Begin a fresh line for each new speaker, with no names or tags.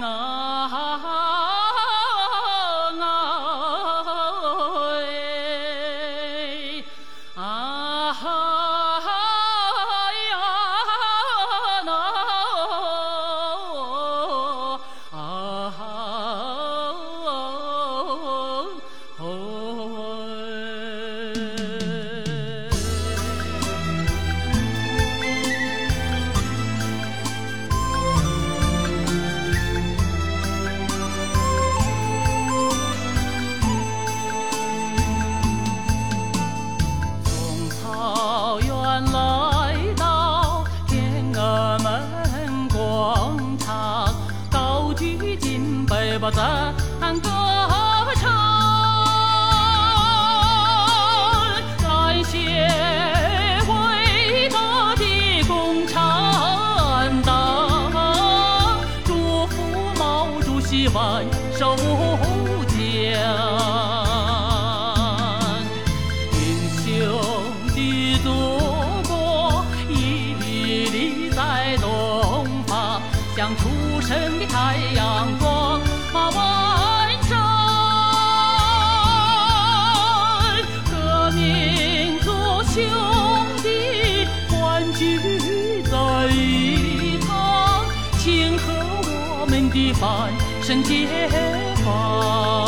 啊哈啊哈哎啊哈哈啊哈哎举杯吧，咱歌唱，感谢伟大的共产党，祝福毛主席万寿。的满身解放